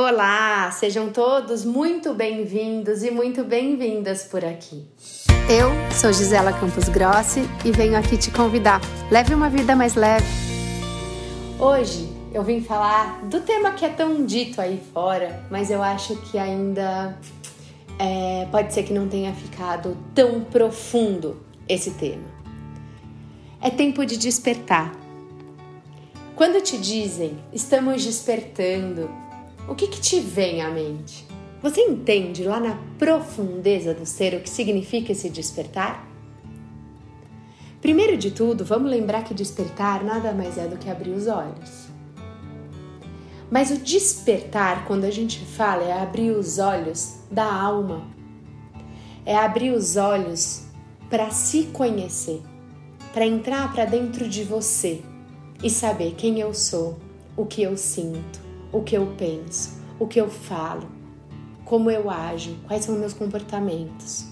Olá, sejam todos muito bem-vindos e muito bem-vindas por aqui. Eu sou Gisela Campos Grossi e venho aqui te convidar. Leve uma vida mais leve. Hoje eu vim falar do tema que é tão dito aí fora, mas eu acho que ainda é, pode ser que não tenha ficado tão profundo esse tema. É tempo de despertar. Quando te dizem estamos despertando, o que, que te vem à mente? Você entende lá na profundeza do ser o que significa esse despertar? Primeiro de tudo, vamos lembrar que despertar nada mais é do que abrir os olhos. Mas o despertar, quando a gente fala, é abrir os olhos da alma, é abrir os olhos para se conhecer, para entrar para dentro de você e saber quem eu sou, o que eu sinto, o que eu penso, o que eu falo, como eu ajo, quais são meus comportamentos.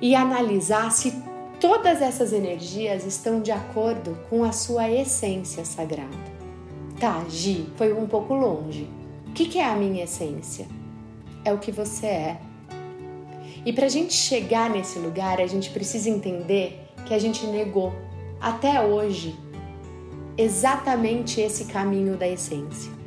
E analisar se todas essas energias estão de acordo com a sua essência sagrada. Tá, Gi, foi um pouco longe. O que é a minha essência? É o que você é. E para a gente chegar nesse lugar, a gente precisa entender que a gente negou até hoje exatamente esse caminho da essência.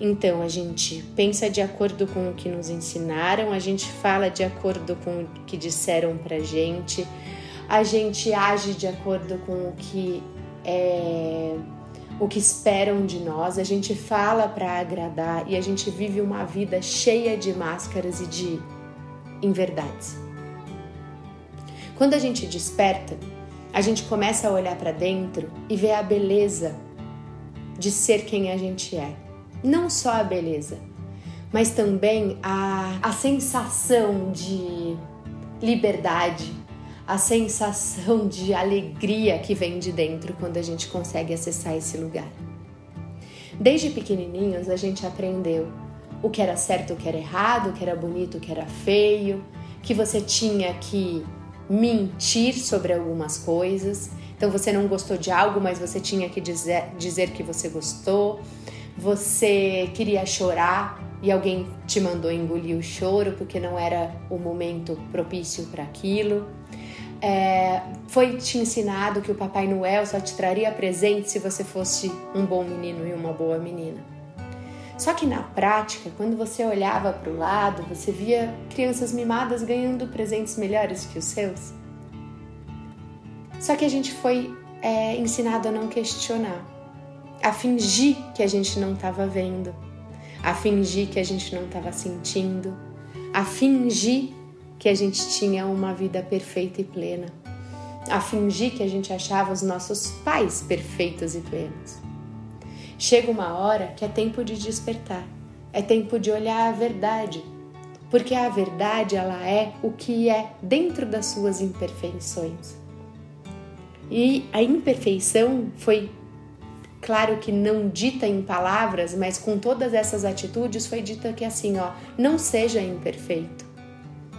Então a gente pensa de acordo com o que nos ensinaram, a gente fala de acordo com o que disseram pra gente, a gente age de acordo com o que é o que esperam de nós, a gente fala para agradar e a gente vive uma vida cheia de máscaras e de inverdades. Quando a gente desperta, a gente começa a olhar para dentro e ver a beleza de ser quem a gente é não só a beleza, mas também a, a sensação de liberdade, a sensação de alegria que vem de dentro quando a gente consegue acessar esse lugar. Desde pequenininhos a gente aprendeu o que era certo, o que era errado, o que era bonito, o que era feio, que você tinha que mentir sobre algumas coisas. Então você não gostou de algo, mas você tinha que dizer, dizer que você gostou você queria chorar e alguém te mandou engolir o choro porque não era o momento propício para aquilo. É, foi te ensinado que o Papai Noel só te traria presente se você fosse um bom menino e uma boa menina. Só que na prática, quando você olhava para o lado, você via crianças mimadas ganhando presentes melhores que os seus. Só que a gente foi é, ensinado a não questionar a fingir que a gente não estava vendo, a fingir que a gente não estava sentindo, a fingir que a gente tinha uma vida perfeita e plena, a fingir que a gente achava os nossos pais perfeitos e plenos. Chega uma hora que é tempo de despertar, é tempo de olhar a verdade, porque a verdade ela é o que é dentro das suas imperfeições. E a imperfeição foi claro que não dita em palavras, mas com todas essas atitudes foi dita que assim, ó, não seja imperfeito.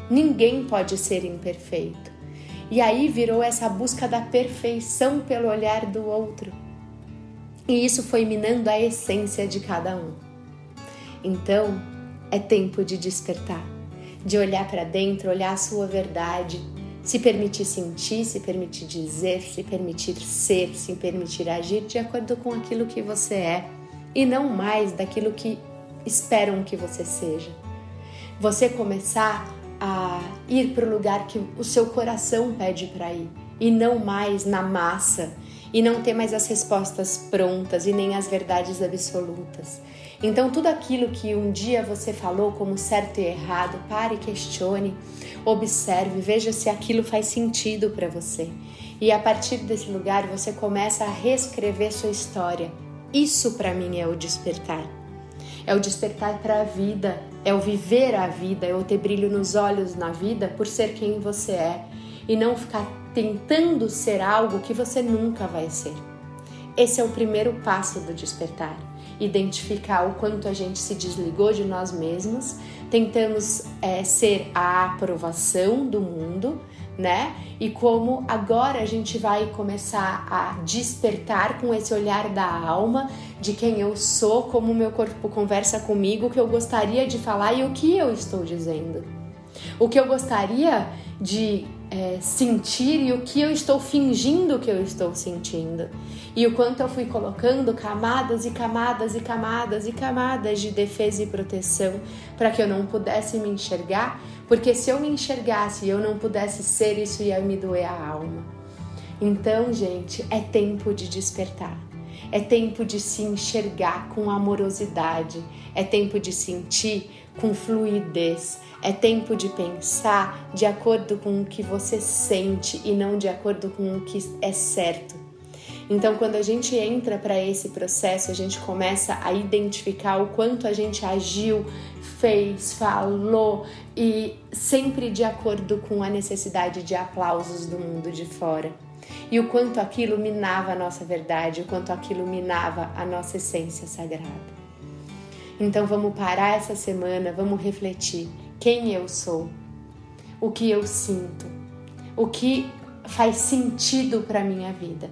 Ninguém pode ser imperfeito. E aí virou essa busca da perfeição pelo olhar do outro. E isso foi minando a essência de cada um. Então, é tempo de despertar, de olhar para dentro, olhar a sua verdade, se permitir sentir, se permitir dizer, se permitir ser, se permitir agir de acordo com aquilo que você é e não mais daquilo que esperam que você seja. Você começar a ir para o lugar que o seu coração pede para ir e não mais na massa e não ter mais as respostas prontas e nem as verdades absolutas. Então, tudo aquilo que um dia você falou como certo e errado, pare, questione, observe, veja se aquilo faz sentido para você. E a partir desse lugar você começa a reescrever sua história. Isso para mim é o despertar. É o despertar para a vida, é o viver a vida, é o ter brilho nos olhos na vida por ser quem você é e não ficar tentando ser algo que você nunca vai ser. Esse é o primeiro passo do despertar. Identificar o quanto a gente se desligou de nós mesmos, tentamos é, ser a aprovação do mundo, né? E como agora a gente vai começar a despertar com esse olhar da alma de quem eu sou, como o meu corpo conversa comigo, o que eu gostaria de falar e o que eu estou dizendo. O que eu gostaria de é, sentir e o que eu estou fingindo que eu estou sentindo. E o quanto eu fui colocando camadas e camadas e camadas e camadas de defesa e proteção para que eu não pudesse me enxergar, porque se eu me enxergasse e eu não pudesse ser, isso ia me doer a alma. Então, gente, é tempo de despertar. É tempo de se enxergar com amorosidade, é tempo de sentir com fluidez, é tempo de pensar de acordo com o que você sente e não de acordo com o que é certo. Então, quando a gente entra para esse processo, a gente começa a identificar o quanto a gente agiu, fez, falou e sempre de acordo com a necessidade de aplausos do mundo de fora e o quanto aquilo minava a nossa verdade, o quanto aquilo minava a nossa essência sagrada. Então vamos parar essa semana, vamos refletir quem eu sou, o que eu sinto, o que faz sentido para minha vida.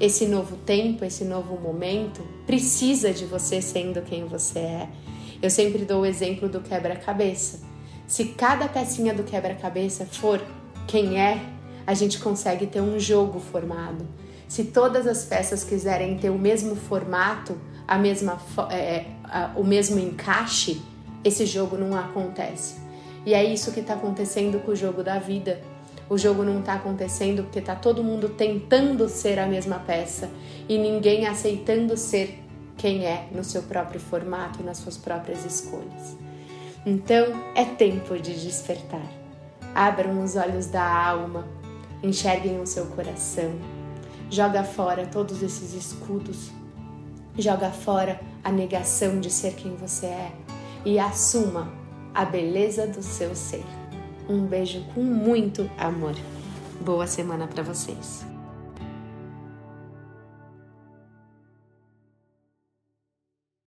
Esse novo tempo, esse novo momento precisa de você sendo quem você é. Eu sempre dou o exemplo do quebra-cabeça. Se cada pecinha do quebra-cabeça for quem é, a gente consegue ter um jogo formado. Se todas as peças quiserem ter o mesmo formato, a mesma, é, a, o mesmo encaixe, esse jogo não acontece. E é isso que está acontecendo com o jogo da vida. O jogo não está acontecendo porque está todo mundo tentando ser a mesma peça e ninguém aceitando ser quem é no seu próprio formato, nas suas próprias escolhas. Então é tempo de despertar. Abram os olhos da alma, enxerguem o seu coração, joga fora todos esses escudos, joga fora a negação de ser quem você é e assuma a beleza do seu ser. Um beijo com muito amor. Boa semana para vocês.